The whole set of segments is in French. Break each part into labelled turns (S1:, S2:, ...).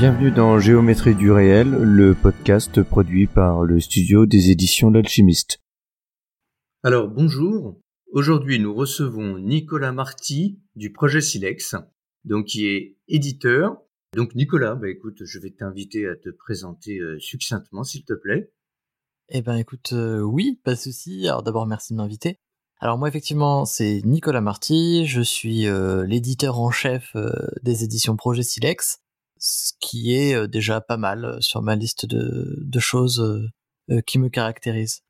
S1: Bienvenue dans Géométrie du réel, le podcast produit par le studio des éditions L'Alchimiste.
S2: Alors bonjour, aujourd'hui nous recevons Nicolas Marty du projet Silex, donc qui est éditeur. Donc Nicolas, bah écoute, je vais t'inviter à te présenter euh, succinctement s'il te plaît.
S3: Eh ben écoute, euh, oui, pas de souci. Alors d'abord merci de m'inviter. Alors moi effectivement c'est Nicolas Marty, je suis euh, l'éditeur en chef des éditions Projet Silex ce qui est euh, déjà pas mal euh, sur ma liste de, choses euh, qui me caractérisent.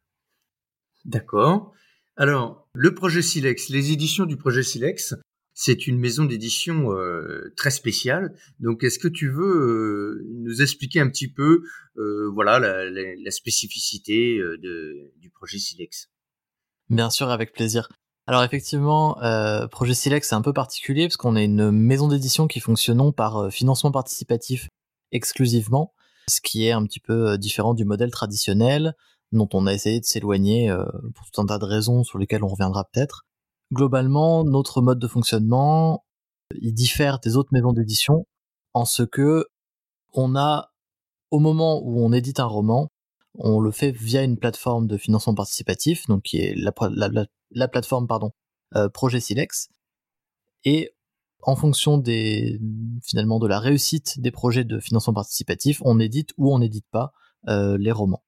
S2: D'accord. Alors, le projet Silex, les éditions du projet Silex, c'est une maison d'édition très spéciale. Donc, est-ce que tu veux nous expliquer un petit peu, voilà, la, spécificité du projet Silex?
S3: Bien sûr, avec plaisir. Alors effectivement, euh, Projet Silex c'est un peu particulier parce qu'on est une maison d'édition qui fonctionne par euh, financement participatif exclusivement, ce qui est un petit peu euh, différent du modèle traditionnel dont on a essayé de s'éloigner pour tout un tas de raisons sur lesquelles on reviendra peut-être. Globalement, notre mode de fonctionnement, il diffère des autres maisons d'édition en ce que on a, au moment où on édite un roman, on le fait via une plateforme de financement participatif, donc qui est la, la, plateforme pardon, euh, Projet Silex. Et en fonction des finalement de la réussite des projets de financement participatif, on édite ou on n'édite pas euh, les romans.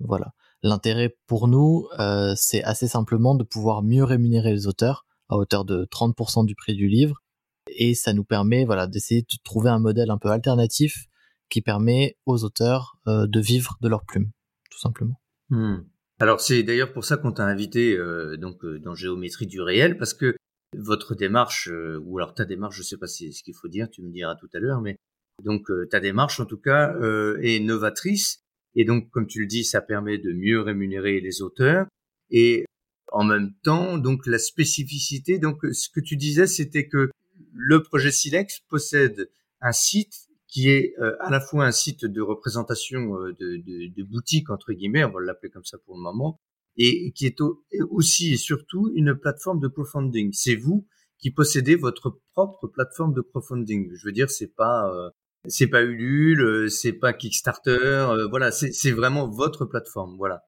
S3: Voilà. L'intérêt pour nous, euh, c'est assez simplement de pouvoir mieux rémunérer les auteurs à hauteur de 30% du prix du livre, et ça nous permet voilà d'essayer de trouver un modèle un peu alternatif qui permet aux auteurs de vivre de leur plume, tout simplement.
S2: Hmm. Alors c'est d'ailleurs pour ça qu'on t'a invité euh, donc euh, dans Géométrie du réel parce que votre démarche euh, ou alors ta démarche, je sais pas si ce qu'il faut dire, tu me diras tout à l'heure, mais donc ta démarche en tout cas est novatrice. Et donc comme tu le dis, ça permet de mieux rémunérer les auteurs. Et en même temps donc la spécificité donc ce que tu disais c'était que le projet Silex possède un site qui est euh, à la fois un site de représentation euh, de, de, boutique entre guillemets, on va l'appeler comme ça pour le moment, et qui est aussi et surtout une plateforme de crowdfunding. C'est vous qui possédez votre propre plateforme de crowdfunding. Je veux dire, c'est pas euh, c'est pas Ulule, c'est pas Kickstarter, voilà, c'est vraiment votre plateforme, voilà.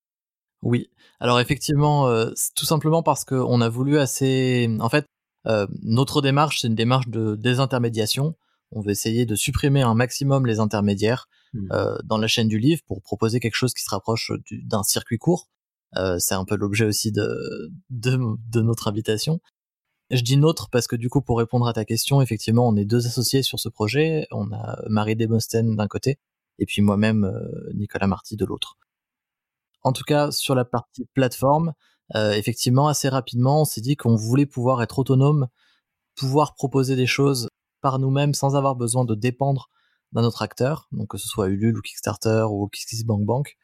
S3: Oui. Alors effectivement, tout simplement parce qu'on a voulu assez. En fait, notre démarche, c'est une démarche de désintermédiation on veut essayer de supprimer un maximum les intermédiaires mmh. euh, dans la chaîne du livre pour proposer quelque chose qui se rapproche d'un circuit court. Euh, c'est un peu l'objet aussi de, de, notre invitation. Je dis notre parce que du coup, pour répondre à ta question, effectivement, on est deux associés sur ce projet. On a Marie Desmosten d'un côté et puis moi-même, euh, Nicolas Marty de l'autre. En tout cas, sur la partie plateforme, effectivement, assez rapidement, on s'est dit qu'on voulait pouvoir être autonome, pouvoir proposer des choses par nous-mêmes sans avoir besoin de dépendre d'un autre acteur, donc que ce soit Ulule ou Kickstarter ou KissKissBankBank.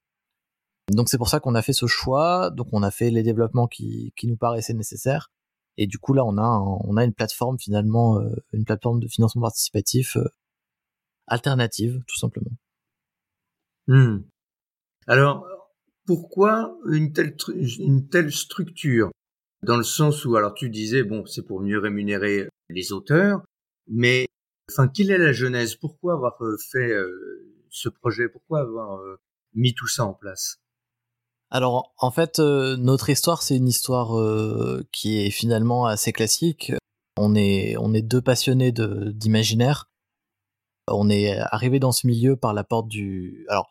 S3: Donc c'est pour ça qu'on a fait ce choix, donc on a fait les développements qui, qui nous paraissaient nécessaires, et du coup là on a, on a une plateforme finalement, euh, une plateforme de financement participatif euh, alternative tout simplement.
S2: Hmm. Alors pourquoi une telle, une telle structure? Dans le sens où, alors tu disais, bon, c'est pour mieux rémunérer les auteurs, mais enfin, quelle est la genèse? Pourquoi avoir euh, fait euh, ce projet? Pourquoi avoir euh, mis tout ça en place?
S3: Alors en fait, notre histoire, c'est une histoire qui est finalement assez classique. On est, on est deux passionnés d'imaginaire. On est arrivé dans ce milieu par la porte du. Alors,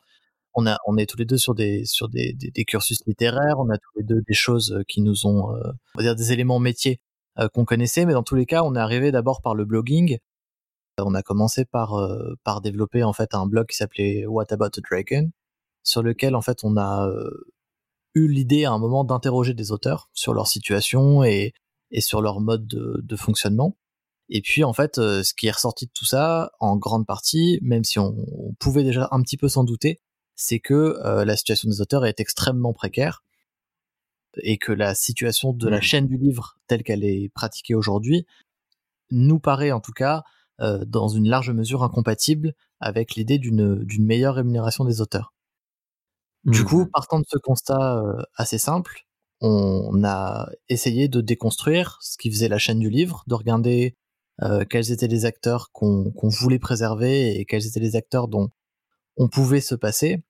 S3: on, a, on est tous les deux sur des, sur des, des, cursus littéraires. On a tous les deux des choses qui nous ont, on va dire, des éléments métiers qu'on connaissait, mais dans tous les cas, on est arrivé d'abord par le blogging. On a commencé par euh, par développer en fait un blog qui s'appelait What About a Dragon, sur lequel en fait on a euh, eu l'idée à un moment d'interroger des auteurs sur leur situation et, et sur leur mode de, de fonctionnement. Et puis en fait, ce qui est ressorti de tout ça, en grande partie, même si on, on pouvait déjà un petit peu s'en douter, c'est que la situation des auteurs est extrêmement précaire et que la situation de la mmh. chaîne du livre telle qu'elle est pratiquée aujourd'hui nous paraît en tout cas dans une large mesure incompatible avec l'idée d'une meilleure rémunération des auteurs. Du mmh. coup, partant de ce constat assez simple, on a essayé de déconstruire ce qui faisait la chaîne du livre, de regarder quels étaient les acteurs qu'on voulait préserver et quels étaient les acteurs dont on pouvait se passer,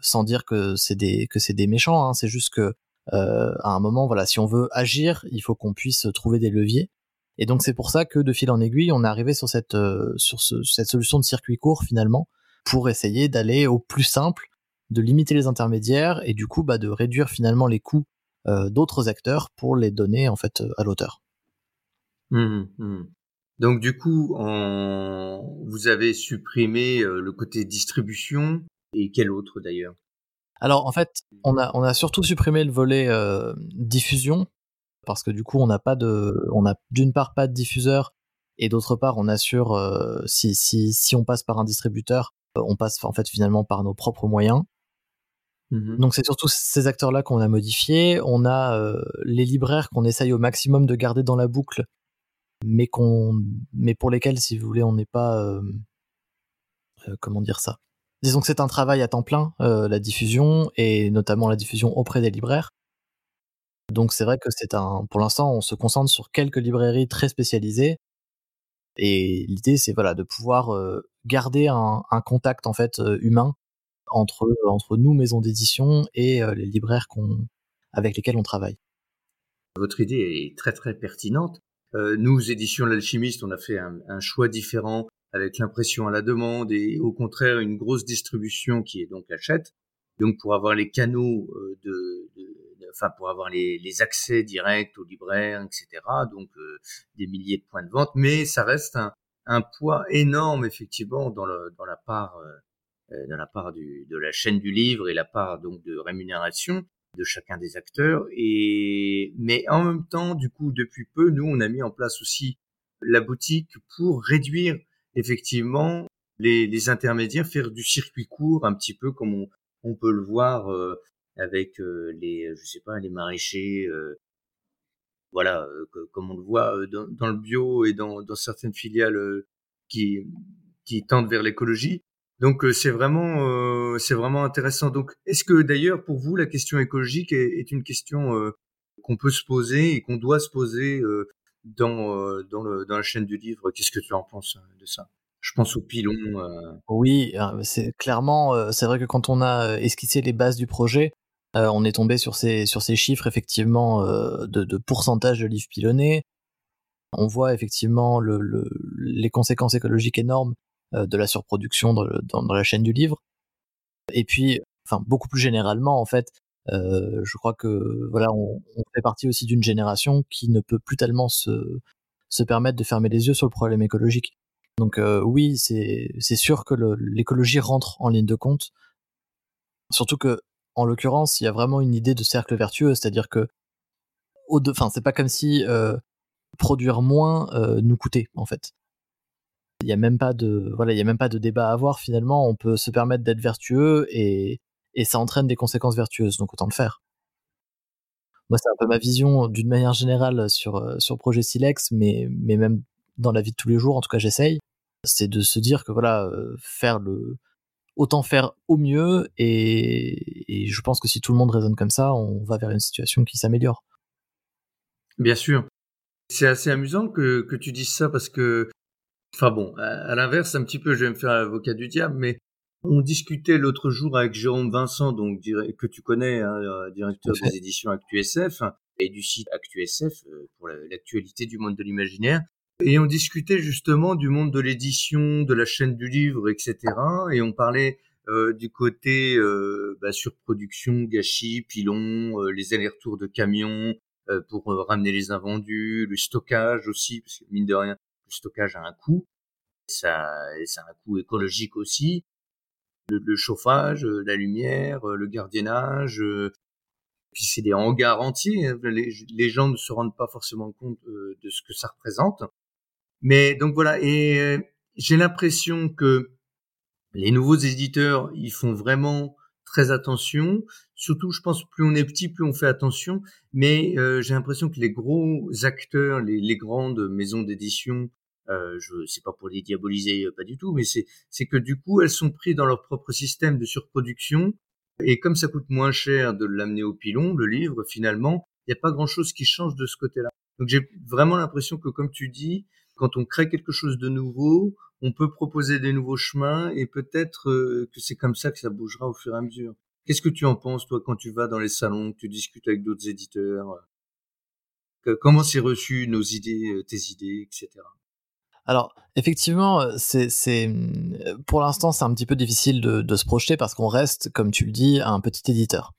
S3: sans dire que c'est des que des méchants. Hein, c'est juste que à un moment, voilà, si on veut agir, il faut qu'on puisse trouver des leviers. Et donc c'est pour ça que de fil en aiguille, on est arrivé sur cette sur cette solution de circuit court finalement pour essayer d'aller au plus simple, de limiter les intermédiaires et du coup bah, de réduire finalement les coûts d'autres acteurs pour les donner en fait à l'auteur.
S2: Mmh mmh. Donc du coup, vous avez supprimé le côté distribution et quel autre d'ailleurs?
S3: Alors en fait, on a on a surtout supprimé le volet diffusion parce que du coup, on n'a pas de on a d'une part pas de diffuseur et d'autre part, on assure si si si on passe par un distributeur, on passe en fait finalement par nos propres moyens. Mmh Donc c'est surtout ces acteurs-là qu'on a modifiés. On a les libraires qu'on essaye au maximum de garder dans la boucle mais qu'on, mais pour lesquels, si vous voulez, on n'est pas, euh, euh, comment dire ça? Disons que c'est un travail à temps plein, euh, la diffusion et notamment la diffusion auprès des libraires. Donc c'est vrai que c'est un, pour l'instant, on se concentre sur quelques librairies très spécialisées. Et l'idée, c'est voilà de pouvoir garder un, un, contact en fait humain entre entre nous, maisons d'édition, et les libraires qu'on, avec lesquels on travaille.
S2: Votre idée est très très pertinente. Euh, nous, éditions L'Alchimiste, on a fait un, un choix différent avec l'impression à la demande et au contraire une grosse distribution qui est donc achète. Donc pour avoir les canaux euh, de, de, enfin pour avoir les, les, accès directs aux libraires, etc. Donc euh, des milliers de points de vente, mais ça reste un, un poids énorme effectivement dans, le, dans la part dans la part du, de la chaîne du livre et la part donc de rémunération de chacun des acteurs. Et mais en même temps, du coup, depuis peu, nous, on a mis en place aussi la boutique pour réduire effectivement les, les intermédiaires, faire du circuit court, un petit peu comme on, on peut le voir euh, avec euh, les, je sais pas, les maraîchers. Euh, voilà, comme on le voit dans, dans, le bio et dans, dans certaines filiales qui, qui tendent vers l'écologie. Donc c'est vraiment c'est vraiment intéressant. Donc, est-ce que d'ailleurs, pour vous, la question écologique est, une question euh, qu'on peut se poser et qu'on doit se poser euh, dans, euh, dans, la chaîne du livre Qu'est-ce que tu en penses de ça? Je pense au pilon.
S3: Oui, c'est clairement, c'est vrai que quand on a esquissé les bases du projet, on est tombé sur ces, chiffres effectivement de, pourcentage de livres pilonnés. On voit effectivement le, le, les conséquences écologiques énormes de la surproduction dans, dans, la chaîne du livre. Et puis, enfin, beaucoup plus généralement, en fait, euh, je crois que voilà, on, fait partie aussi d'une génération qui ne peut plus tellement se, se permettre de fermer les yeux sur le problème écologique. Donc euh, oui, c'est sûr que l'écologie rentre en ligne de compte. Surtout que, en l'occurrence, il y a vraiment une idée de cercle vertueux, c'est-à-dire que, enfin, c'est pas comme si euh, produire moins nous coûtait en fait. Il y a même pas de voilà, il y a même pas de débat à avoir finalement. On peut se permettre d'être vertueux et et ça entraîne des conséquences vertueuses, donc autant le faire. Moi, c'est un peu ma vision d'une manière générale sur euh, sur projet Silex, mais mais même dans la vie de tous les jours, en tout cas, j'essaye. C'est de se dire que voilà, euh, faire le autant faire au mieux et, je pense que si tout le monde raisonne comme ça, on va vers une situation qui s'améliore.
S2: Bien sûr. C'est assez amusant que, que tu dises ça parce que Enfin bon, à, l'inverse, un petit peu, je vais me faire avocat du diable, mais on discutait l'autre jour avec Jérôme Vincent, donc que tu connais, hein, euh, directeur des éditions ActuSF et du site ActuSF euh, pour l'actualité du monde de l'imaginaire. Et on discutait justement du monde de l'édition, de la chaîne du livre, etc. Et on parlait euh, du côté euh, bah, surproduction, gâchis, pilon, les allers-retours de camions pour ramener les invendus, le stockage aussi, parce que mine de rien, stockage a un coût. Ça, ça a un coût écologique aussi. Le, chauffage, euh, la lumière, euh, le gardiennage. Euh, puis c'est des hangars entiers. Hein. Les, gens ne se rendent pas forcément compte de ce que ça représente. Mais donc voilà. Et j'ai l'impression que Les nouveaux éditeurs, ils font vraiment très attention. Surtout, je pense, plus on est petit, plus on fait attention. Mais j'ai l'impression que les gros acteurs, les grandes maisons d'édition, euh, je sais pas pour les diaboliser, pas du tout, mais c'est c'est que du coup, elles sont prises dans leur propre système de surproduction. Et comme ça coûte moins cher de l'amener au pilon, le livre, finalement, il n'y a pas grand-chose qui change de ce côté-là. Donc j'ai vraiment l'impression que, comme tu dis, quand on crée quelque chose de nouveau, on peut proposer des nouveaux chemins et peut-être euh, que c'est comme ça que ça bougera au fur et à mesure. Qu'est-ce que tu en penses, toi, quand tu vas dans les salons, que tu discutes avec d'autres éditeurs? Comment c'est reçu nos idées, euh, tes idées, etc.
S3: Alors, effectivement, euh, c'est, c'est, pour l'instant, c'est un petit peu difficile de, de se projeter parce qu'on reste, comme tu le dis, un petit éditeur.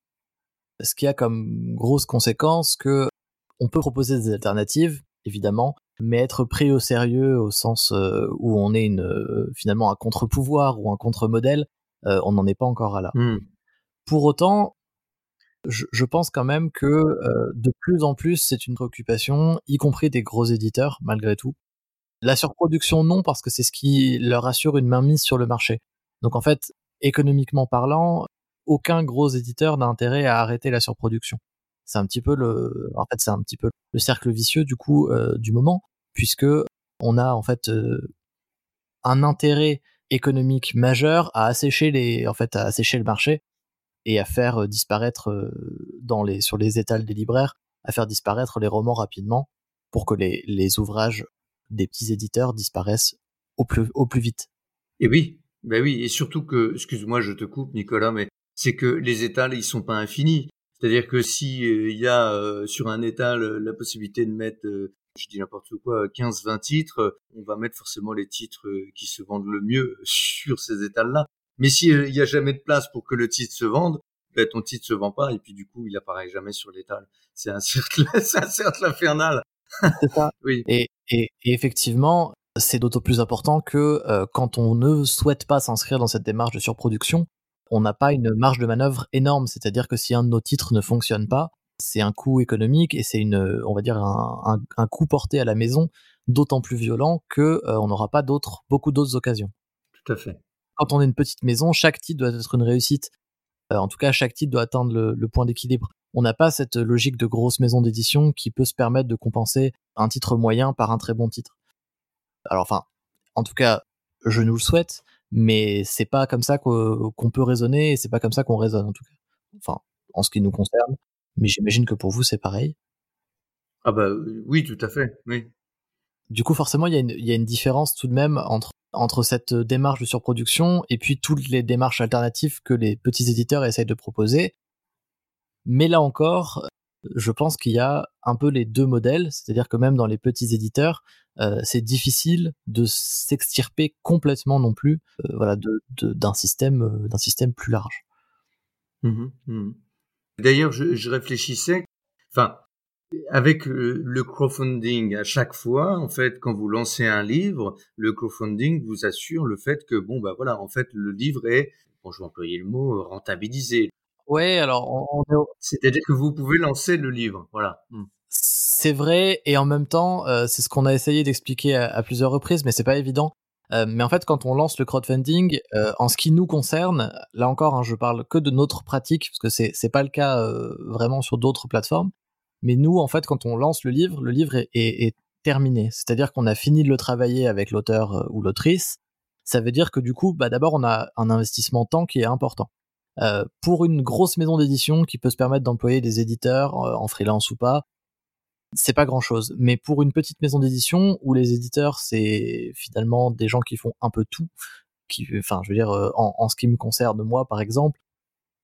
S3: Ce qui a comme grosse conséquence que on peut proposer des alternatives, évidemment, mais être pris au sérieux au sens euh, où on est une, euh, finalement un contre-pouvoir ou un contre-modèle, euh, on n'en est pas encore à là.
S2: Mmh.
S3: Pour autant, je, je, pense quand même que de plus en plus c'est une préoccupation, y compris des gros éditeurs, malgré tout. La surproduction, non, parce que c'est ce qui leur assure une mainmise sur le marché. Donc en fait, économiquement parlant, aucun gros éditeur n'a intérêt à arrêter la surproduction. C'est un petit peu le, un peu le cercle vicieux du coup euh, du moment, puisque on a en fait euh, un intérêt économique majeur à assécher le marché et à faire euh, disparaître les, sur les étals des libraires, à faire disparaître les romans rapidement pour que les ouvrages des petits éditeurs disparaissent au plus, au plus vite.
S2: Et oui, ben oui, et surtout que, excuse-moi, je te coupe, Nicolas, mais c'est que les étals, ils sont pas infinis. C'est-à-dire que si euh, il y a euh, sur un étal euh, la possibilité de mettre, je dis n'importe quoi, 15-20 titres, on va mettre forcément les titres qui se vendent le mieux sur ces étals-là. Mais s'il n'y a jamais de place pour que le titre se vende, ben, ton titre se vend pas et puis du coup il apparaît jamais sur l'étal. C'est un cercle, c'est un cercle infernal.
S3: C'est ça.
S2: oui.
S3: Et, et, et effectivement, c'est d'autant plus important que quand on ne souhaite pas s'inscrire dans cette démarche de surproduction, on n'a pas une marge de manœuvre énorme. C'est-à-dire que si un de nos titres ne fonctionne pas, c'est un coût économique et c'est une, on va dire un, un, coût porté à la maison d'autant plus violent que euh, on n'aura pas d'autres, beaucoup d'autres occasions.
S2: Tout à fait.
S3: Quand on est une petite maison, chaque titre doit être une réussite. Euh, en tout cas, chaque titre doit atteindre le, le point d'équilibre. On n'a pas cette logique de grosse maison d'édition qui peut se permettre de compenser un titre moyen par un très bon titre. Alors enfin, en tout cas, je nous le souhaite, mais c'est pas comme ça qu'on peut raisonner et c'est pas comme ça qu'on raisonne en tout cas. Enfin, en ce qui nous concerne. Mais j'imagine que pour vous c'est pareil.
S2: Ah bah oui, tout à fait, oui.
S3: Du coup, forcément, y, il y a une différence tout de même entre, entre cette démarche de surproduction et puis toutes les démarches alternatives que les petits éditeurs essayent de proposer. Mais là encore, je pense qu'il y a un peu les deux modèles, c'est-à-dire que même dans les petits éditeurs, euh, c'est difficile de s'extirper complètement non plus, euh, voilà, d'un système, euh, système plus large.
S2: Mmh mmh D'ailleurs, je, je, réfléchissais, enfin, avec le crowdfunding, à chaque fois, en fait, quand vous lancez un livre, le crowdfunding vous assure le fait que, bon, bah voilà, en fait, le livre est, bon, je vais employer le mot, rentabilisé.
S3: Ouais, alors on,
S2: c'est-à-dire que vous pouvez lancer le livre, voilà. Mmh.
S3: C'est vrai, et en même temps, euh, c'est ce qu'on a essayé d'expliquer à, plusieurs reprises, mais c'est pas évident. Euh, mais en fait, quand on lance le crowdfunding, euh, en ce qui nous concerne, là encore, hein, je parle que de notre pratique, parce que c'est pas le cas euh, vraiment sur d'autres plateformes. Mais nous, en fait, quand on lance le livre, le livre est, terminé. C'est-à-dire qu'on a fini de le travailler avec l'auteur euh, ou l'autrice. Ça veut dire que du coup, bah, d'abord, on a un investissement temps qui est important. Euh, pour une grosse maison d'édition qui peut se permettre d'employer des éditeurs en freelance ou pas, c'est pas grand chose. Mais pour une petite maison d'édition où les éditeurs c'est finalement des gens qui font un peu tout, qui, enfin, je veux dire, euh, en, en ce qui me concerne moi par exemple,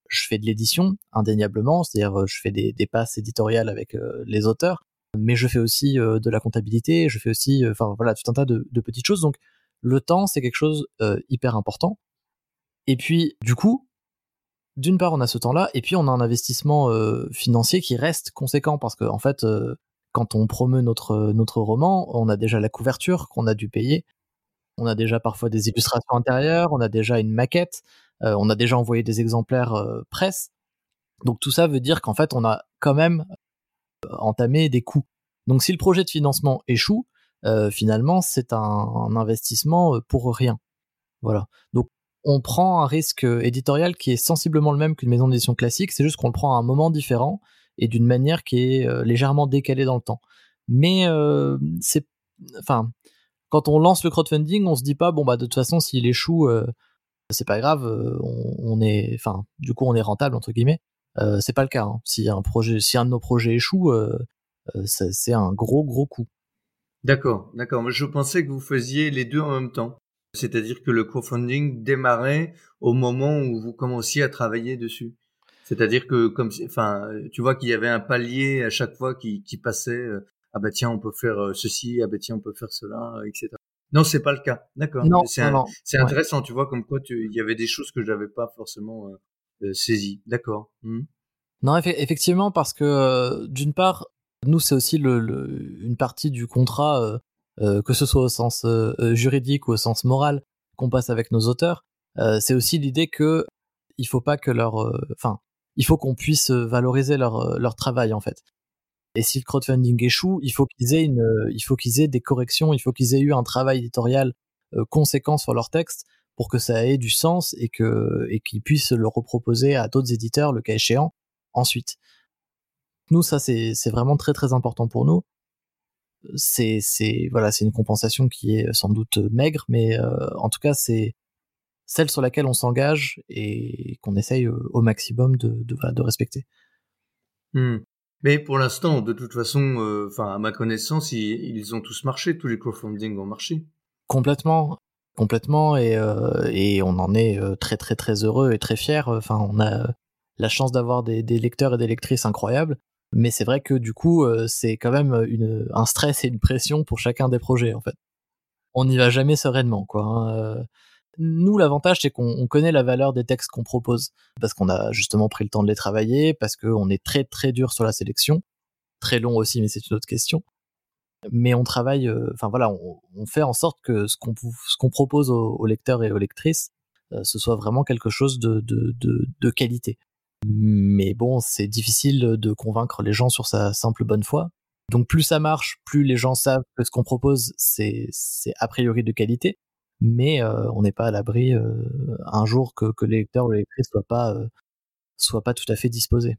S3: je fais de l'édition indéniablement, c'est-à-dire euh, je fais des, passes éditoriales avec euh, les auteurs, mais je fais aussi de la comptabilité, je fais aussi, enfin voilà, tout un tas de, petites choses. Donc le temps c'est quelque chose hyper important. Et puis du coup, d'une part on a ce temps-là, et puis on a un investissement financier qui reste conséquent parce que en fait quand on promeut notre, notre roman, on a déjà la couverture qu'on a dû payer, on a déjà parfois des illustrations intérieures, on a déjà une maquette, euh, on a déjà envoyé des exemplaires euh, presse. Donc tout ça veut dire qu'en fait, on a quand même euh, entamé des coûts. Donc si le projet de financement échoue, euh, finalement, c'est un, un, investissement pour rien. Voilà. Donc on prend un risque éditorial qui est sensiblement le même qu'une maison d'édition classique, c'est juste qu'on le prend à un moment différent et d'une manière qui est légèrement décalée dans le temps. Mais c'est, enfin, quand on lance le crowdfunding, on se dit pas bon bah de toute façon s'il échoue, c'est pas grave, on, est, enfin, du coup on est rentable entre guillemets. c'est pas le cas. Hein. Si un projet, si un de nos projets échoue, c'est un gros gros coup.
S2: D'accord, d'accord. Je pensais que vous faisiez les deux en même temps. C'est-à-dire que le crowdfunding démarrait au moment où vous commenciez à travailler dessus. C'est-à-dire que comme enfin tu vois qu'il y avait un palier à chaque fois qui, passait euh, ah bah tiens on peut faire euh, ceci ah bah tiens on peut faire cela etc. Non c'est pas le cas d'accord.
S3: Non
S2: c'est intéressant tu vois comme quoi il y avait des choses que je n'avais pas forcément euh, saisies d'accord. Mmh.
S3: Non effectivement parce que d'une part nous c'est aussi le, une partie du contrat euh, que ce soit au sens euh, euh, juridique ou au sens moral qu'on passe avec nos auteurs, c'est aussi l'idée que il faut pas que leur, enfin, il faut qu'on puisse valoriser leur leur travail en fait. Et si le crowdfunding échoue, il faut qu'ils aient une, il faut qu'ils aient des corrections, il faut qu'ils aient eu un travail éditorial conséquent sur leur texte pour que ça ait du sens et que et qu'ils puissent le reproposer à d'autres éditeurs le cas échéant ensuite. Nous, ça c'est vraiment très très important pour nous c'est voilà c'est une compensation qui est sans doute maigre mais euh, en tout cas c'est celle sur laquelle on s'engage et qu'on essaye au maximum de de, de respecter
S2: mmh. Mais pour l'instant de toute façon euh, enfin à ma connaissance ils, ont tous marché tous les crowdfunding ont marché
S3: complètement complètement et euh, et on en est très très très heureux et très fier enfin on a la chance d'avoir des, lecteurs et des lectrices incroyables mais c'est vrai que du coup, euh, c'est quand même une, un stress et une pression pour chacun des projets, en fait. On n'y va jamais sereinement, quoi. Hein, euh. Nous, l'avantage, c'est qu'on connaît la valeur des textes qu'on propose, parce qu'on a justement pris le temps de les travailler, parce qu'on est très très dur sur la sélection, très long aussi, mais c'est une autre question. Mais on travaille, euh, enfin voilà, on, fait en sorte que ce qu'on propose aux, lecteurs et aux lectrices, ce soit vraiment quelque chose de, de, de, de qualité. Mais bon, c'est difficile de convaincre les gens sur sa simple bonne foi. Donc plus ça marche, plus les gens savent que ce qu'on propose, c'est a priori de qualité. Mais euh, on n'est pas à l'abri euh, un jour que, que les lecteurs ou les lectrices soient pas, euh, soient pas tout à fait disposés.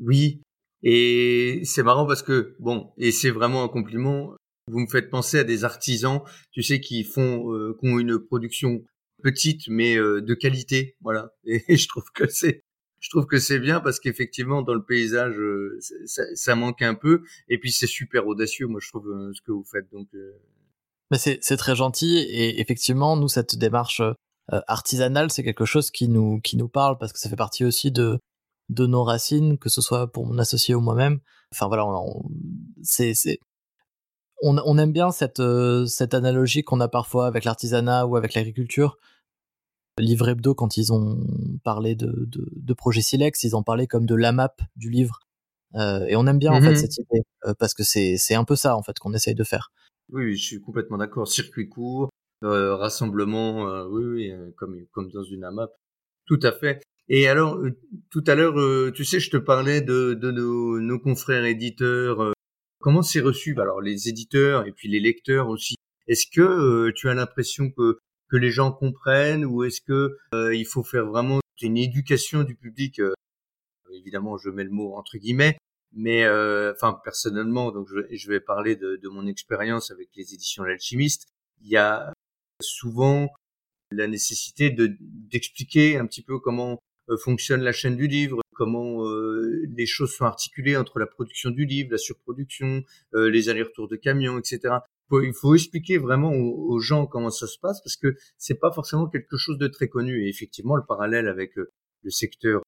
S2: Oui, et c'est marrant parce que, bon, et c'est vraiment un compliment, vous me faites penser à des artisans, tu sais, qui font, qui ont une production petite mais euh, de qualité, voilà. Et, je trouve que c'est je trouve que c'est bien parce qu'effectivement dans le paysage euh, ça, ça, manque un peu et puis c'est super audacieux moi je trouve euh, ce que vous faites donc
S3: mais c'est très gentil et effectivement nous cette démarche artisanale c'est quelque chose qui nous qui nous parle parce que ça fait partie aussi de de nos racines que ce soit pour mon associé ou moi-même enfin voilà c'est c'est on, on, aime bien cette, cette analogie qu'on a parfois avec l'artisanat ou avec l'agriculture livre hebdo, quand ils ont parlé de, de, de projet Silex, ils en parlaient comme de l'AMAP du livre. Euh, et on aime bien en fait mhm. cette idée euh, parce que c'est c'est un peu ça en fait qu'on essaye de faire.
S2: Oui, je suis complètement d'accord. Circuit court, euh, rassemblement, euh, oui, oui, euh, comme comme dans une AMAP, tout à fait. Et alors, tout à l'heure, tu sais, je te parlais de, de nos, nos confrères éditeurs. comment c'est reçu? Alors, les éditeurs et puis les lecteurs aussi. Est-ce que tu as l'impression que que les gens comprennent ou est-ce que euh, il faut faire vraiment une éducation du public? Euh, Évidemment, je mets le mot entre guillemets, mais euh, enfin personnellement, donc je, je vais parler de, de mon expérience avec les éditions L'Alchimiste. Il y a souvent la nécessité de d'expliquer un petit peu comment fonctionne la chaîne du livre, comment les choses sont articulées entre la production du livre, la surproduction, les allers-retours de camions, etc il faut expliquer vraiment aux, gens comment ça se passe parce que c'est pas forcément quelque chose de très connu. Et effectivement, le parallèle avec euh, le secteur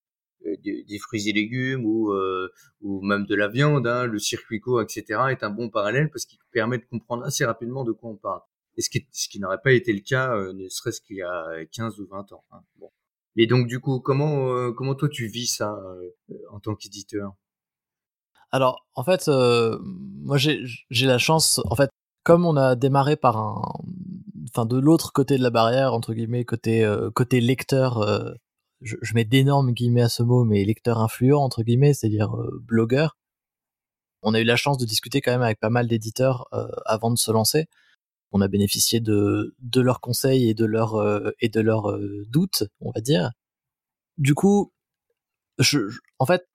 S2: euh, des, fruits et légumes ou euh, ou même de la viande, hein, le circuit co, etc., est un bon parallèle parce qu'il permet de comprendre assez rapidement de quoi on parle. Et ce qui, ce qui n'aurait pas été le cas, ne serait-ce qu'il y a 15 ou 20 ans. Hein. Bon. Et donc du coup, comment comment toi tu vis ça en tant qu'éditeur?
S3: Alors, en fait, moi j'ai la chance, en fait, comme on a démarré par un, enfin de l'autre côté de la barrière entre guillemets côté euh, côté lecteur, euh, je, mets d'énormes guillemets à ce mot, mais lecteur influent entre guillemets, c'est-à-dire euh, blogueur. On a eu la chance de discuter quand même avec pas mal d'éditeurs avant de se lancer. on a bénéficié de de leurs conseils et de leurs et de leurs doutes, on va dire. Du coup, je, en fait,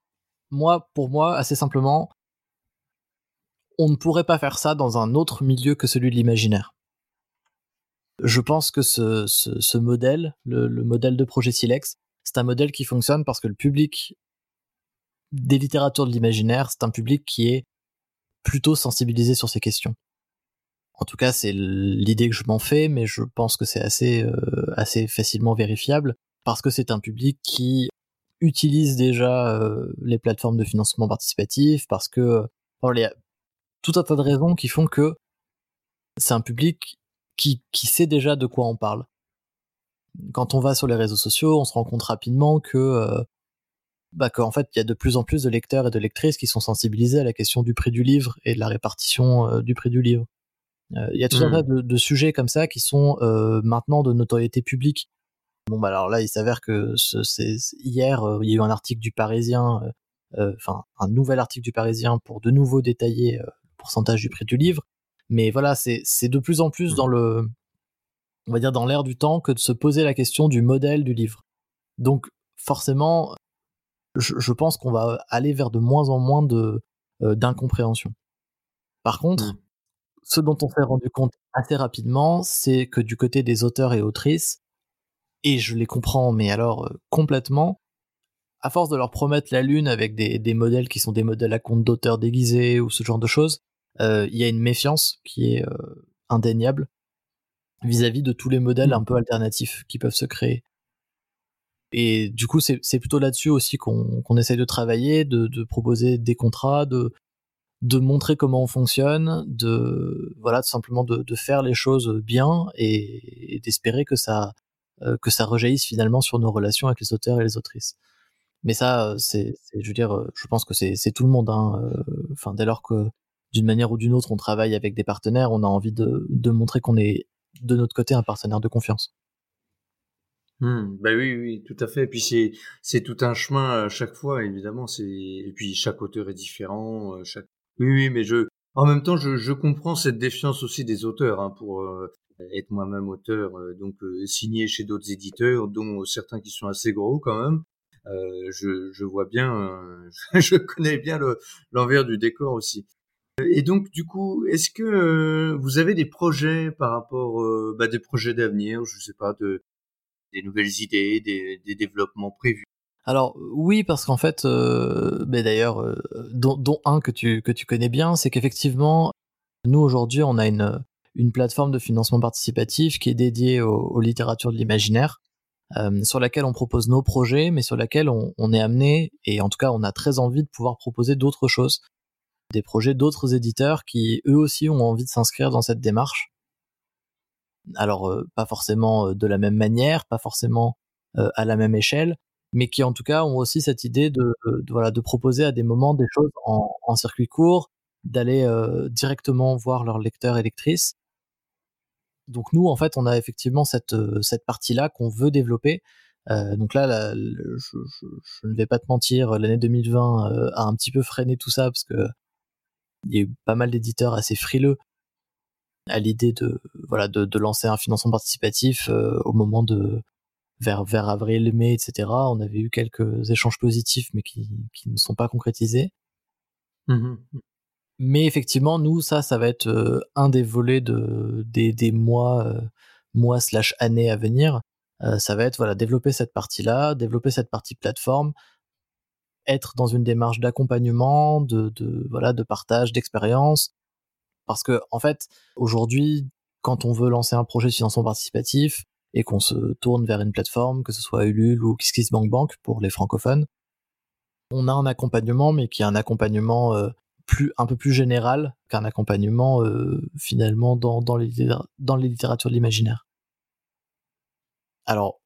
S3: moi, pour moi, assez simplement, on ne pourrait pas faire ça dans un autre milieu que celui de l'imaginaire. Je pense que ce, ce, modèle, le, modèle de projet Silex, c'est un modèle qui fonctionne parce que le public des littératures de l'imaginaire, c'est un public qui est plutôt sensibilisé sur ces questions. En tout cas, c'est l'idée que je m'en fais, mais je pense que c'est assez, euh, assez facilement vérifiable parce que c'est un public qui utilise déjà euh, les plateformes de financement participatif, parce que il y a tout un tas de raisons qui font que c'est un public qui, qui sait déjà de quoi on parle. Quand on va sur les réseaux sociaux, on se rend compte rapidement que euh, bah, qu'en fait, il y a de plus en plus de lecteurs et de lectrices qui sont sensibilisés à la question du prix du livre et de la répartition euh, du prix du livre. Il y a tout un tas mmh. de, de, sujets comme ça qui sont maintenant de notoriété publique Bon bah alors là, il s'avère que c'est hier, euh, il y a eu un article du Parisien, euh, euh, enfin un nouvel article du Parisien pour de nouveau détailler le pourcentage du prix du livre. Mais voilà, c'est de plus en plus dans le, on va dire dans l'air du temps que de se poser la question du modèle du livre. Donc forcément, je, pense qu'on va aller vers de moins en moins de d'incompréhension. Par contre, mmh. ce dont on s'est rendu compte assez rapidement, c'est que du côté des auteurs et autrices, et je les comprends, mais alors euh, complètement. À force de leur promettre la lune avec des, des modèles qui sont des modèles à compte d'auteurs déguisés ou ce genre de choses, euh, il y a une méfiance qui est euh, indéniable vis-à-vis de tous les modèles mmh. un peu alternatifs qui peuvent se créer. Et du coup, c'est plutôt là-dessus aussi qu'on qu'on essaye de travailler, de, de, proposer des contrats, de, de montrer comment on fonctionne, de voilà, tout simplement de, de faire les choses bien et, et d'espérer que ça euh, que ça rejaillisse finalement sur nos relations avec les auteurs et les autrices. Mais ça, euh, c'est, je veux dire, euh, je pense que c'est tout le monde. Hein. Enfin, dès lors que d'une manière ou d'une autre, on travaille avec des partenaires, on a envie de, de montrer qu'on est de notre côté un partenaire de confiance.
S2: Mmh, bah oui, oui, tout à fait. Et puis c'est c'est tout un chemin à chaque fois, évidemment. C'est et puis chaque auteur est différent. Chaque oui, oui, mais je en même temps, je, je comprends cette défiance aussi des auteurs hein, pour être moi-même auteur, euh, donc euh, signé chez d'autres éditeurs, dont certains qui sont assez gros quand même. Euh, je, je, vois bien, je connais bien l'envers du décor aussi. Et donc, du coup, est-ce que vous avez des projets par rapport, bah, des projets d'avenir, je sais pas, de, des nouvelles idées, des, développements prévus?
S3: Alors oui, parce qu'en fait, euh, mais d'ailleurs, dont, dont, un que tu connais bien, c'est qu'effectivement, nous aujourd'hui, on a une plateforme de financement participatif qui est dédiée aux, littératures de l'imaginaire, euh, sur laquelle on propose nos projets, mais sur laquelle on, est amené, et en tout cas on a très envie de pouvoir proposer d'autres choses, des projets d'autres éditeurs qui eux aussi ont envie de s'inscrire dans cette démarche. Alors euh, pas forcément euh, de la même manière, pas forcément euh, à la même échelle, mais qui en tout cas ont aussi cette idée de, voilà de proposer à des moments des choses en, circuit court, d'aller directement voir leurs lecteurs et lectrices donc nous, en fait, on a effectivement cette, cette partie-là qu'on veut développer. Donc là, je, ne vais pas te mentir, l'année 2020 euh, a un petit peu freiné tout ça parce que il y a eu pas mal d'éditeurs assez frileux à l'idée de voilà de, lancer un financement participatif au moment de vers vers avril, mai, etc. On avait eu quelques échanges positifs, mais qui, qui ne sont pas concrétisés. Mmh mais effectivement, nous, ça, ça va être euh, un des volets de, des, des mois, euh, mois slash années à venir. Euh, ça va être voilà développer cette partie-là, développer cette partie plateforme, être dans une démarche d'accompagnement, de, de voilà de partage d'expérience, parce que en fait aujourd'hui, quand on veut lancer un projet de financement participatif et qu'on se tourne vers une plateforme, que ce soit Ulule ou KissKissBankBank pour les francophones, on a un accompagnement, mais qui est un accompagnement plus un peu plus général qu'un accompagnement euh, finalement dans, dans, les, dans les littératures de l'imaginaire. Alors,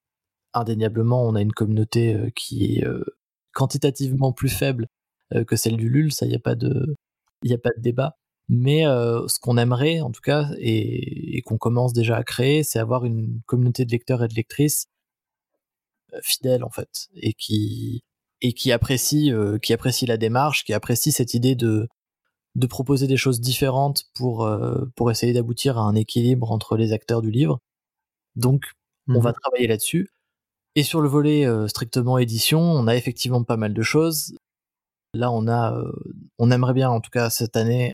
S3: indéniablement, on a une communauté euh, qui est euh, quantitativement plus faible que celle du LUL, ça, il n'y a, pas de, y a pas de débat. Mais ce qu'on aimerait, en tout cas, et, et qu'on commence déjà à créer, c'est avoir une communauté de lecteurs et de lectrices fidèles, en fait, et qui, et qui apprécie euh, qui apprécie la démarche, qui apprécie cette idée de de proposer des choses différentes pour, euh, pour essayer d'aboutir à un équilibre entre les acteurs du livre. Donc, on va
S2: Mhm.
S3: travailler là-dessus. Et sur le volet euh, strictement édition, on a effectivement pas mal de choses. Là, on a, euh, on aimerait bien, en tout cas cette année,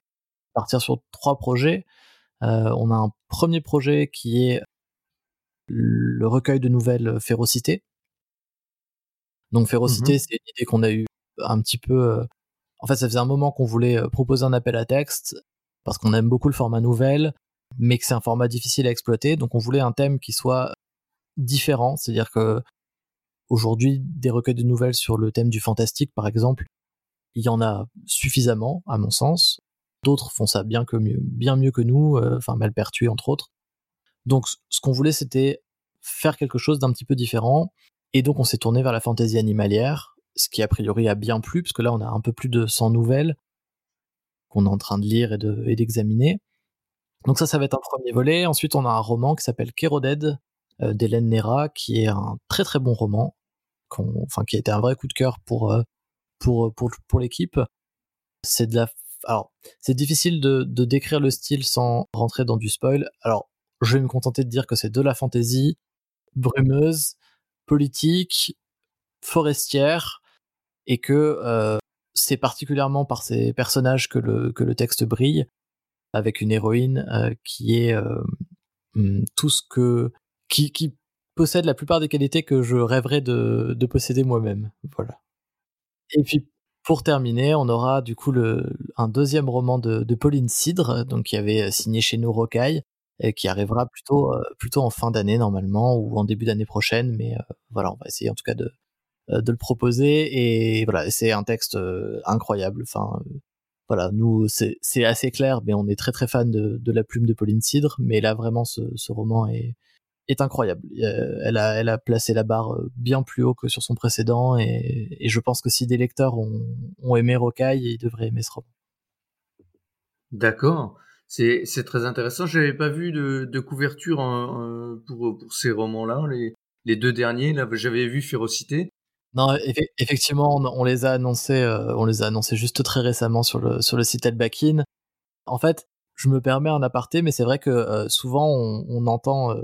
S3: partir sur trois projets. Euh, on a un premier projet qui est le recueil de nouvelles Férocité. Donc Férocité,
S2: Mhm.
S3: c'est une idée qu'on a eu un petit peu. En fait, ça faisait un moment qu'on voulait proposer un appel à texte parce qu'on aime beaucoup le format nouvelle, mais que c'est un format difficile à exploiter. Donc on voulait un thème qui soit différent, c'est-à-dire que aujourd'hui, des recueils de nouvelles sur le thème du fantastique, par exemple, il y en a suffisamment, à mon sens. D'autres font ça bien, que mieux, que nous, euh, enfin Malpertuis entre autres. Donc ce qu'on voulait, c'était faire quelque chose d'un petit peu différent. Et donc on s'est tourné vers la fantaisie animalière, ce qui a priori a bien plu, parce que là on a un peu plus de 100 nouvelles qu'on est en train de lire et de- et d'examiner. Donc ça, ça va être un premier volet. Ensuite, on a un roman qui s'appelle Kéroded d'Hélène Nera, qui est un très très bon roman, enfin qui a été un vrai coup de cœur pour euh, pour pour pour l'équipe. C'est de la, alors c'est difficile de, décrire le style sans rentrer dans du spoil. Alors je vais me contenter de dire que c'est de la fantaisie brumeuse, politique, forestière, et que euh, c'est particulièrement par ces personnages que le que le texte brille, avec une héroïne euh, qui est euh, hum, tout ce que qui, possède la plupart des qualités que je rêverais de, de posséder moi-même. Voilà. Et puis pour terminer, on aura du coup un deuxième roman de, Pauline Cidre, donc qui avait signé chez nous Rocaille, et qui arrivera plutôt euh, plutôt en fin d'année normalement ou en début d'année prochaine, mais euh, voilà, on va essayer en tout cas de euh, de le proposer et voilà, c'est un texte euh, incroyable. Enfin, euh, voilà, nous c'est assez clair, mais on est très très fan de, la plume de Pauline Cidre, mais là vraiment ce roman est est incroyable. Euh, Elle a, elle a placé la barre euh, bien plus haut que sur son précédent et, et je pense que si des lecteurs ont, ont aimé Rocaille, ils devraient aimer ce roman.
S2: D'accord. C'est c'est très intéressant. J'avais pas vu de, de couverture en- en- pour pour ces romans-là, les les deux derniers. Là, j'avais vu Férocité.
S3: Non, effe- effectivement, on, on les a annoncés, euh, on les a annoncés juste très récemment sur le sur le site Elbakin. En fait, je me permets un aparté, mais c'est vrai que euh, souvent on, on entend euh,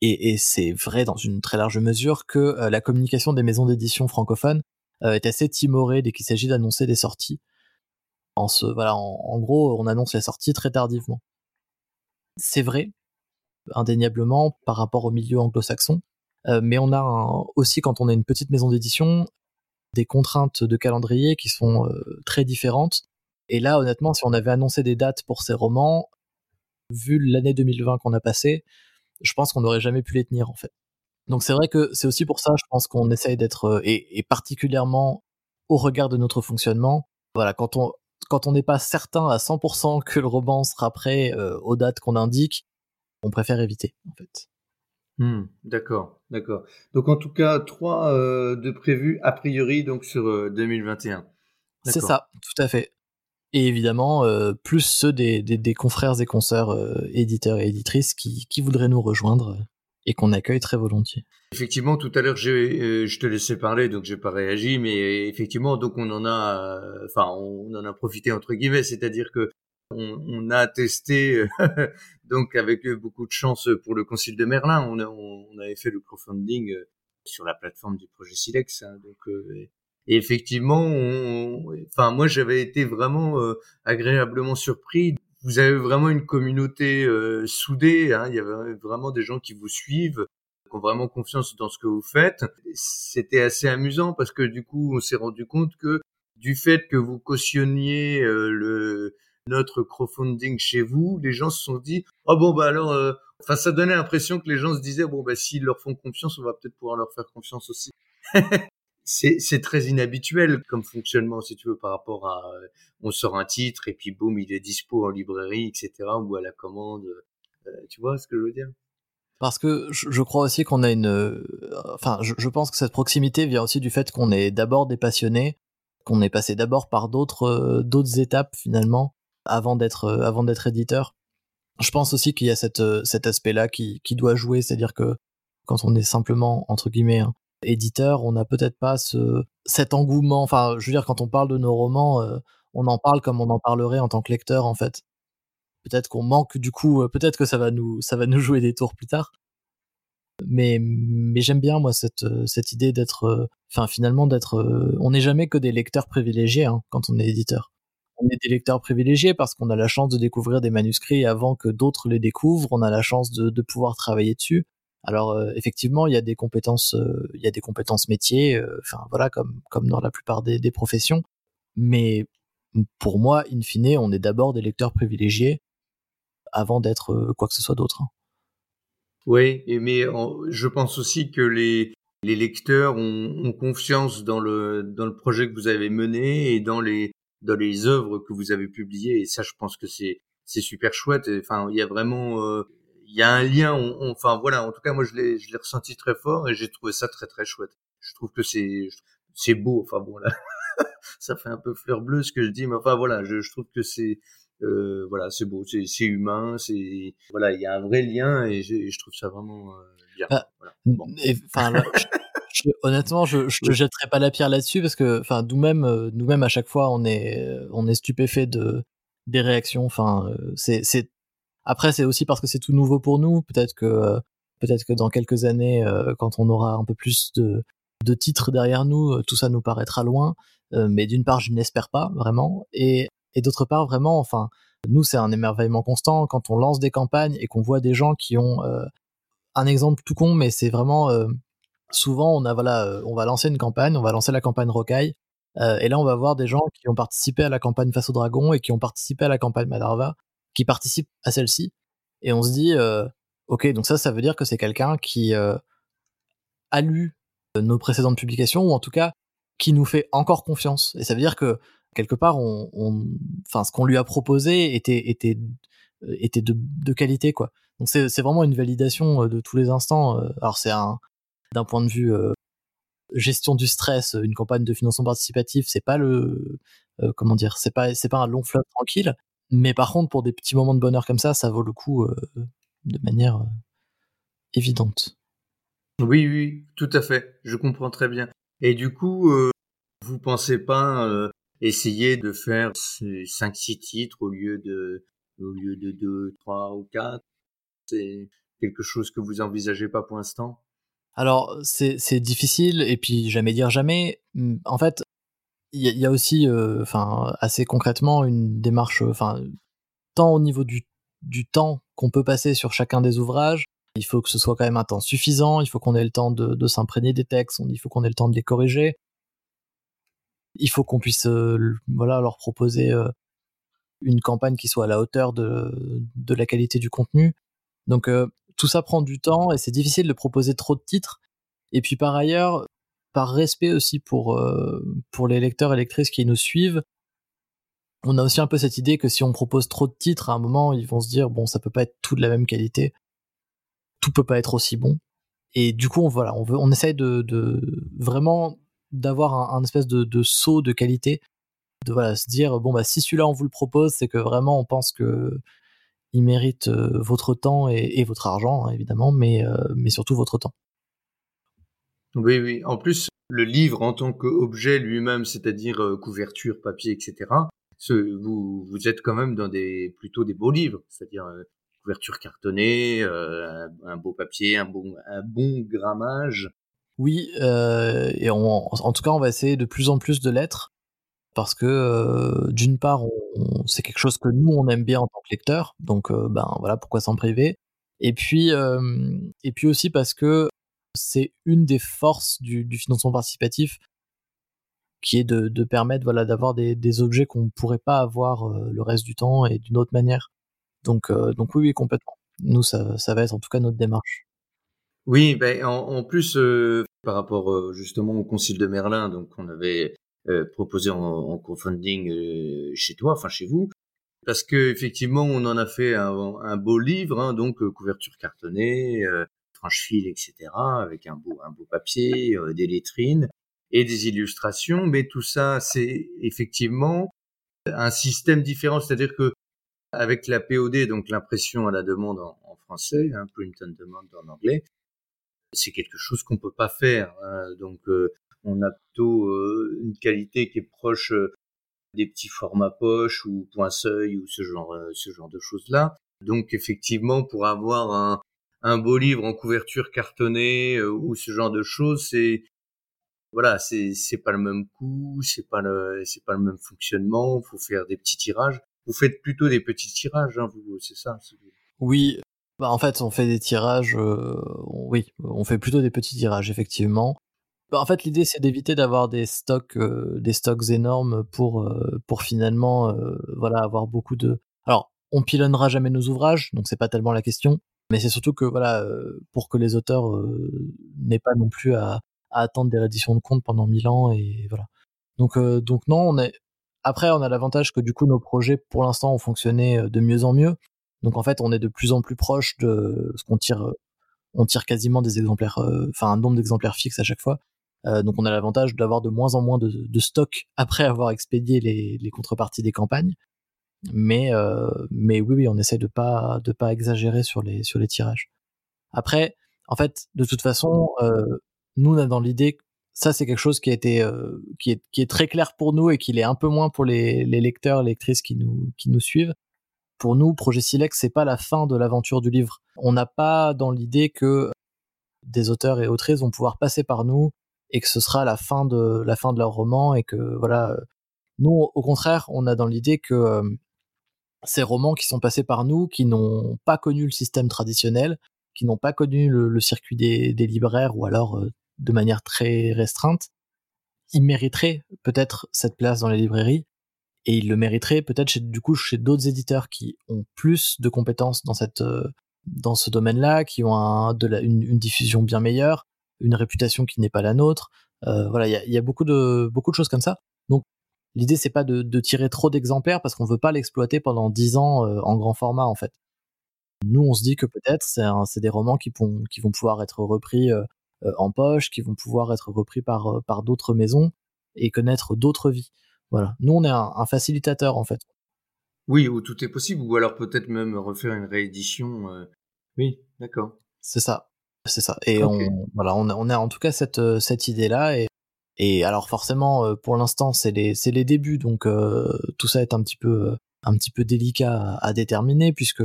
S3: et, et c'est vrai dans une très large mesure que euh, la communication des maisons d'édition francophones euh, est assez timorée dès qu'il s'agit d'annoncer des sorties. En ce, voilà, en, gros, on annonce les sorties très tardivement. C'est vrai, indéniablement, par rapport au milieu anglo-saxon, euh, mais on a aussi, quand on est une petite maison d'édition, des contraintes de calendrier qui sont très différentes. Et là, honnêtement, si on avait annoncé des dates pour ces romans, vu l'année 2020 qu'on a passée, je pense qu'on n'aurait jamais pu les tenir en fait. Donc c'est vrai que c'est aussi pour ça, je pense qu'on essaye d'être euh, et, et particulièrement au regard de notre fonctionnement. Voilà, quand on quand on n'est pas certain à 100% que le roman sera prêt euh, aux dates qu'on indique, on préfère éviter en fait.
S2: Hmm, d'accord, d'accord. Donc en tout cas, trois euh, de prévus a priori donc sur euh, 2021.
S3: C'est ça, tout à fait. Et évidemment, euh, plus ceux des, des, des confrères et consoeurs euh, éditeurs et éditrices qui, qui voudraient nous rejoindre euh, et qu'on accueille très volontiers.
S2: Effectivement, tout à l'heure, euh, je te laissais parler, donc j'ai pas réagi, mais effectivement, donc on en a, euh, enfin, on en a profité entre guillemets, c'est-à-dire que on, on a testé, euh, donc avec beaucoup de chance pour le Concile de Merlin, on, a, on, avait fait le crowdfunding sur la plateforme du projet Silex, hein, donc et effectivement, on- enfin moi j'avais été vraiment euh, agréablement surpris. Vous avez vraiment une communauté euh, soudée, hein, il y avait vraiment des gens qui vous suivent qui ont vraiment confiance dans ce que vous faites. C'était assez amusant parce que du coup, on s'est rendu compte que du fait que vous cautionniez euh, le notre crowdfunding chez vous, les gens se sont dit oh bon bah alors euh, enfin ça donnait l'impression que les gens se disaient bon bah s'ils leur font confiance, on va peut-être pouvoir leur faire confiance aussi. c'est très inhabituel comme fonctionnement si tu veux par rapport à euh, on sort un titre et puis boum il est dispo en librairie etc ou à la commande. Euh, tu vois ce que je veux dire?
S3: Parce que je, crois aussi qu'on a une... euh, Enfin, je, pense que cette proximité vient aussi du fait qu'on est d'abord des passionnés, qu'on est passé d'abord par d'autres euh, d'autres étapes finalement avant d'être euh, avant d'être éditeur. Je pense aussi qu'il y a cette, euh, cet aspect-là qui, qui doit jouer, c'est-à-dire que quand on est simplement entre guillemets hein, éditeur, on n'a peut-être pas ce cet engouement. Enfin, je veux dire, quand on parle de nos romans, euh, on en parle comme on en parlerait en tant que lecteur en fait. Peut-être qu'on manque du coup, euh, peut-être que ça va nous ça va nous jouer des tours plus tard. Mais mais j'aime bien moi cette euh, cette idée d'être, enfin finalement d'être, on n'est jamais que des lecteurs privilégiés hein, quand on est éditeur. On est des lecteurs privilégiés parce qu'on a la chance de découvrir des manuscrits avant que d'autres les découvrent. On a la chance de, de pouvoir travailler dessus. Alors euh, effectivement, il y a des compétences, euh, il y a des compétences métiers, euh, enfin voilà, comme dans la plupart des, professions. Mais pour moi, in fine, on est d'abord des lecteurs privilégiés avant d'être quoi que ce soit d'autre. Hein.
S2: Oui, mais je pense aussi que les lecteurs ont, confiance dans le dans le projet que vous avez mené et dans les dans les œuvres que vous avez publiées. Et ça, je pense que c'est c'est super chouette. Enfin, il y a vraiment y a un lien. enfin voilà, en tout cas moi je l'ai je l'ai ressenti très fort et j'ai trouvé ça très très chouette. Je trouve que c'est c'est beau. Enfin bon là, ça fait un peu fleur bleue ce que je dis, mais enfin voilà, je, je trouve que c'est euh, voilà, c'est beau, c'est, c'est humain, c'est voilà, il y a un vrai lien et, je trouve ça vraiment euh, bien.
S3: Bah, voilà. bon. Enfin, je, honnêtement, je, je te jetterai pas la pierre là-dessus parce que, enfin, nous-mêmes, euh, nous-mêmes à chaque fois, on est, on est stupéfait de des réactions. Enfin, euh, c'est, c'est après, c'est aussi parce que c'est tout nouveau pour nous. Peut-être que euh, peut-être que dans quelques années, euh, quand on aura un peu plus de, titres derrière nous, euh, tout ça nous paraîtra loin. mais d'une part, je n'espère pas vraiment, et, et d'autre part, vraiment, enfin, nous, c'est un émerveillement constant quand on lance des campagnes et qu'on voit des gens qui ont un exemple tout con, mais c'est vraiment souvent on a voilà, on va lancer une campagne, on va lancer la campagne Rocaille, et là on va voir des gens qui ont participé à la campagne Face au Dragon et qui ont participé à la campagne Madarva qui participe à celle-ci. Et on se dit, euh, ok, donc ça, ça veut dire que c'est quelqu'un qui euh, a lu nos précédentes publications, ou en tout cas, qui nous fait encore confiance. Et ça veut dire que, quelque part, on, enfin, ce qu'on lui a proposé était, était, euh, était de, de qualité, quoi. Donc c'est, c'est vraiment une validation de tous les instants. Alors c'est un, d'un point de vue gestion du stress, une campagne de financement participatif, c'est pas le, comment dire, c'est pas, c'est pas un long fleuve tranquille, mais par contre, pour des petits moments de bonheur comme ça, ça vaut le coup euh, de manière euh, évidente.
S2: Oui, oui, tout à fait. Je comprends très bien. Et du coup, euh, vous pensez pas essayer de faire 5-6 titres au lieu de au lieu de 2, 3 ou 4 C'est quelque chose que vous envisagez pas pour l'instant?
S3: Alors, c'est difficile, et puis jamais dire jamais. En fait, il y, a aussi, euh, enfin, assez concrètement, une démarche, enfin, tant au niveau du, du temps qu'on peut passer sur chacun des ouvrages, il faut que ce soit quand même un temps suffisant, il faut qu'on ait le temps de, de s'imprégner des textes, il faut qu'on ait le temps de les corriger, il faut qu'on puisse, euh, voilà, leur proposer euh, une campagne qui soit à la hauteur de, de la qualité du contenu. Donc tout ça prend du temps et c'est difficile de proposer trop de titres. Et puis par ailleurs, par respect aussi pour, euh, pour les lecteurs et lectrices qui nous suivent, on a aussi un peu cette idée que si on propose trop de titres, à un moment, ils vont se dire, bon, ça peut pas être tout de la même qualité, tout peut pas être aussi bon. Et du coup, on, voilà, on, veut, on essaye de, vraiment d'avoir un, espèce de, saut de qualité, de voilà, se dire, bon, bah, si celui-là, on vous le propose, c'est que vraiment, on pense que il mérite euh, votre temps et, et votre argent, hein, évidemment, mais, euh, mais surtout votre temps.
S2: Oui, oui. En plus, le livre en tant qu'objet lui-même, c'est-à-dire euh, couverture, papier, etc. Vous, vous êtes quand même dans des plutôt des beaux livres, c'est-à-dire euh, couverture cartonnée, euh, un, beau papier, un bon, un bon grammage.
S3: Oui, et en tout cas, on va essayer de plus en plus de lettres parce que d'une part, c'est quelque chose que nous on aime bien en tant que lecteur, donc ben voilà, pourquoi s'en priver? Et puis, et puis aussi parce que c'est une des forces du, financement participatif qui est de, permettre voilà d'avoir des, objets qu'on ne pourrait pas avoir euh, le reste du temps et d'une autre manière. Donc euh, donc oui, oui complètement. Nous ça, ça va être en tout cas notre démarche.
S2: Oui, ben en, plus euh, par rapport justement au Concile de Merlin, donc on avait proposé en, crowdfunding chez toi, enfin chez vous, parce que effectivement on en a fait un, beau livre, hein, donc couverture cartonnée, franche-fil, etc., avec un beau, un beau papier, euh, des lettrines et des illustrations. Mais tout ça, c'est effectivement un système différent. C'est-à-dire que avec la POD, donc l'impression à la demande en, français, hein, print on demand en anglais, c'est quelque chose qu'on peut pas faire. Hein. Donc, euh, on a plutôt euh, une qualité qui est proche des petits formats poche ou point seuil ou ce genre, ce genre de choses là. Donc effectivement, pour avoir un, un beau livre en couverture cartonnée ou ce genre de choses, c'est voilà, c'est c'est pas le même coût, c'est pas le c'est pas le même fonctionnement. Faut faire des petits tirages. Vous faites plutôt des petits tirages, hein, vous, c'est ça.
S3: Oui, bah en fait, on fait des tirages. Euh, oui, on fait plutôt des petits tirages, effectivement. Bah, en fait, l'idée c'est d'éviter d'avoir des stocks, euh, des stocks énormes pour euh, pour finalement, voilà, avoir beaucoup de. Alors, on pilonnera jamais nos ouvrages, donc c'est pas tellement la question. Mais c'est surtout que voilà, pour que les auteurs n'aient pas non plus à à attendre des rééditions de compte pendant mille ans et voilà. Donc euh, donc non, on est après on a l'avantage que du coup nos projets pour l'instant ont fonctionné euh, de mieux en mieux. Donc en fait, on est de plus en plus proche de ce qu'on tire on tire quasiment des exemplaires euh, enfin un nombre d'exemplaires fixes à chaque fois. donc on a l'avantage d'avoir de moins en moins de, de stock après avoir expédié les, les contreparties des campagnes. Mais mais oui oui, on essaie de pas de pas exagérer sur les sur les tirages. Après, en fait, de toute façon, euh, nous, on a dans l'idée, ça c'est quelque chose qui a été, euh, qui est, qui est très clair pour nous et qui l'est un peu moins pour les, les lecteurs, lectrices qui nous, qui nous suivent. Pour nous, Projet Silex, c'est pas la fin de l'aventure du livre. On n'a pas dans l'idée que des auteurs et autrices vont pouvoir passer par nous et que ce sera la fin de la fin de leur roman et que voilà. Nous, au contraire, on a dans l'idée que euh, ces romans qui sont passés par nous, qui n'ont pas connu le système traditionnel, qui n'ont pas connu le, circuit des, libraires ou alors euh, de manière très restreinte, il mériterait peut-être cette place dans les librairies et il le mériterait peut-être du coup chez d'autres éditeurs qui ont plus de compétences dans cette euh, dans ce domaine-là, qui ont une, diffusion bien meilleure, une réputation qui n'est pas la nôtre. Euh, voilà, il y a, beaucoup de beaucoup de choses comme ça. Donc l'idée c'est pas de, de, tirer trop d'exemplaires parce qu'on veut pas l'exploiter pendant dix ans euh, en grand format en fait. Nous on se dit que peut-être c'est des romans qui, vont, qui vont pouvoir être repris euh, en poche, qui vont pouvoir être repris par, euh, par d'autres maisons et connaître d'autres vies. Voilà. Nous, on est un, facilitateur, en fait.
S2: Oui, où tout est possible, ou alors peut-être même refaire une réédition. Euh. Oui, d'accord.
S3: C'est ça. C'est ça. Et on, voilà, on a, on a en tout cas cette, cette idée-là. Et, et alors forcément, pour l'instant, c'est les, les débuts, donc tout ça est un petit peu, peu délicat à, déterminer, puisque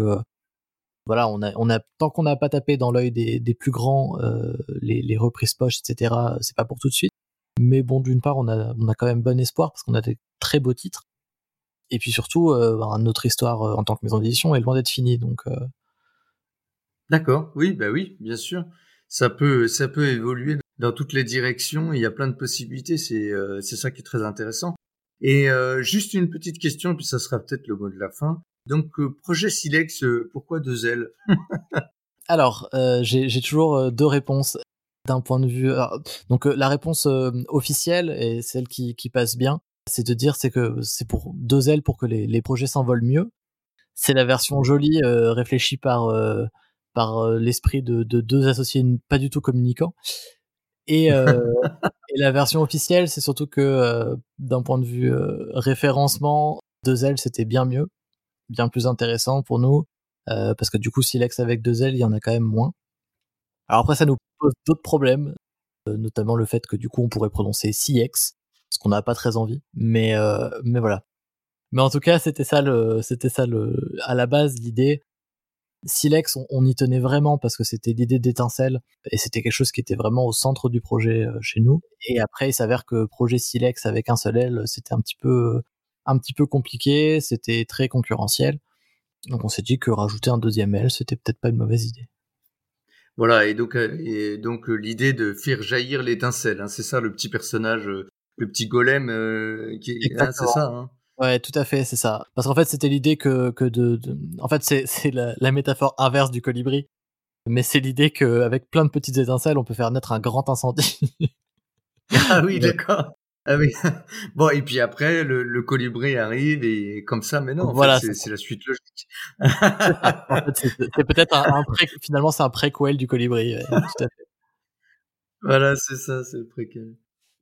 S3: voilà, on a, tant qu'on n'a pas tapé dans l'œil des, plus grands, euh, les, les, reprises poches, etc. C'est pas pour tout de suite. Mais bon, d'une part, on a, on a quand même bon espoir parce qu'on a des très beaux titres. Et puis surtout, euh, ben, notre histoire euh, en tant que maison d'édition est loin d'être finie, donc. Euh.
S2: D'accord, oui, bah oui, bien sûr. Ça peut, ça peut évoluer dans toutes les directions. Il y a plein de possibilités. C'est, c'est ça qui est très intéressant. Et juste une petite question, puis ça sera peut-être le mot de la fin. Donc, euh, projet Silex, euh, pourquoi deux ailes
S3: Alors, euh, j'ai toujours deux réponses d'un point de vue. donc, la réponse officielle et celle qui, qui passe bien, c'est de dire c'est que c'est pour deux ailes pour que les, les projets s'envolent mieux. C'est la version jolie réfléchie par par l'esprit de, de, deux associés pas du tout communicants. Et, et la version officielle, c'est surtout que d'un point de vue référencement, deux ailes c'était bien mieux bien plus intéressant pour nous, euh, parce que du coup, Silex avec deux L, il y en a quand même moins. Alors après, ça nous pose d'autres problèmes, euh, notamment le fait que du coup, on pourrait prononcer CX, ce qu'on n'a pas très envie, mais euh, mais voilà. Mais en tout cas, c'était ça le, c'était ça le, à la base l'idée. Silex, on, y tenait vraiment parce que c'était l'idée d'étincelle et c'était quelque chose qui était vraiment au centre du projet chez nous. Et après, il s'avère que projet Silex avec un seul L, c'était un petit peu un petit peu compliqué, c'était très concurrentiel. Donc on s'est dit que rajouter un deuxième L, c'était peut-être pas une mauvaise idée.
S2: Voilà, et donc, euh, et donc euh, l'idée de faire jaillir l'étincelle, hein, c'est ça le petit personnage, euh, le petit golem qui hein, c'est ça. Hein.
S3: Ouais, tout à fait, c'est ça. Parce qu'en fait, c'était l'idée que, que de, En fait, c'est la, la métaphore inverse du colibri. Mais c'est l'idée qu'avec plein de petites étincelles, on peut faire naître un grand incendie.
S2: ah oui, d'accord. Ah oui. Bon, et puis après, le, le, colibri arrive et comme ça, mais non, voilà, c'est la suite logique.
S3: c'est peut-être un, un pré, finalement, c'est un préquel du colibri. tout à fait.
S2: Voilà, c'est ça, c'est le préquel.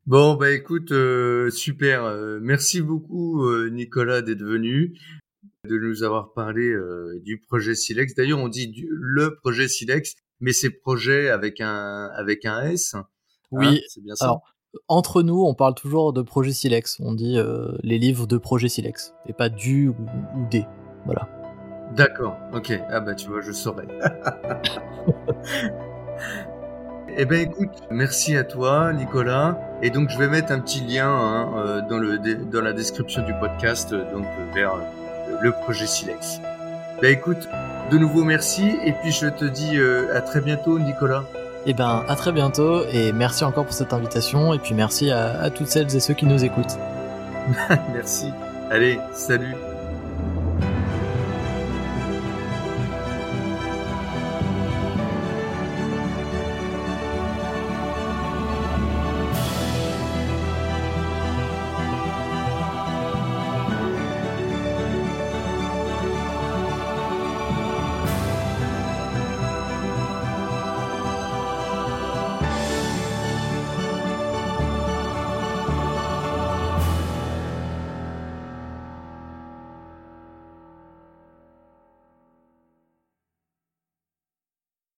S2: Bon, bah écoute, euh, super. Euh, merci beaucoup, euh, Nicolas, d'être venu, de nous avoir parlé du projet Silex. D'ailleurs, on dit du, le projet Silex, mais c'est projet avec un avec un S.
S3: Oui, hein, c'est bien ça. entre nous, on parle toujours de projet Silex. On dit les livres de projet Silex et pas du ou, ou des. Voilà.
S2: D'accord, ok. Ah bah tu vois, je saurais. eh ben écoute, merci à toi Nicolas. Et donc je vais mettre un petit lien hein, euh, dans, le, dans la description du podcast euh, donc vers euh, le projet Silex. Ben écoute, de nouveau merci et puis je te dis à très bientôt Nicolas.
S3: Eh ben à très bientôt et merci encore pour cette invitation et puis merci à, à toutes celles et ceux qui nous écoutent.
S2: merci. Allez, salut.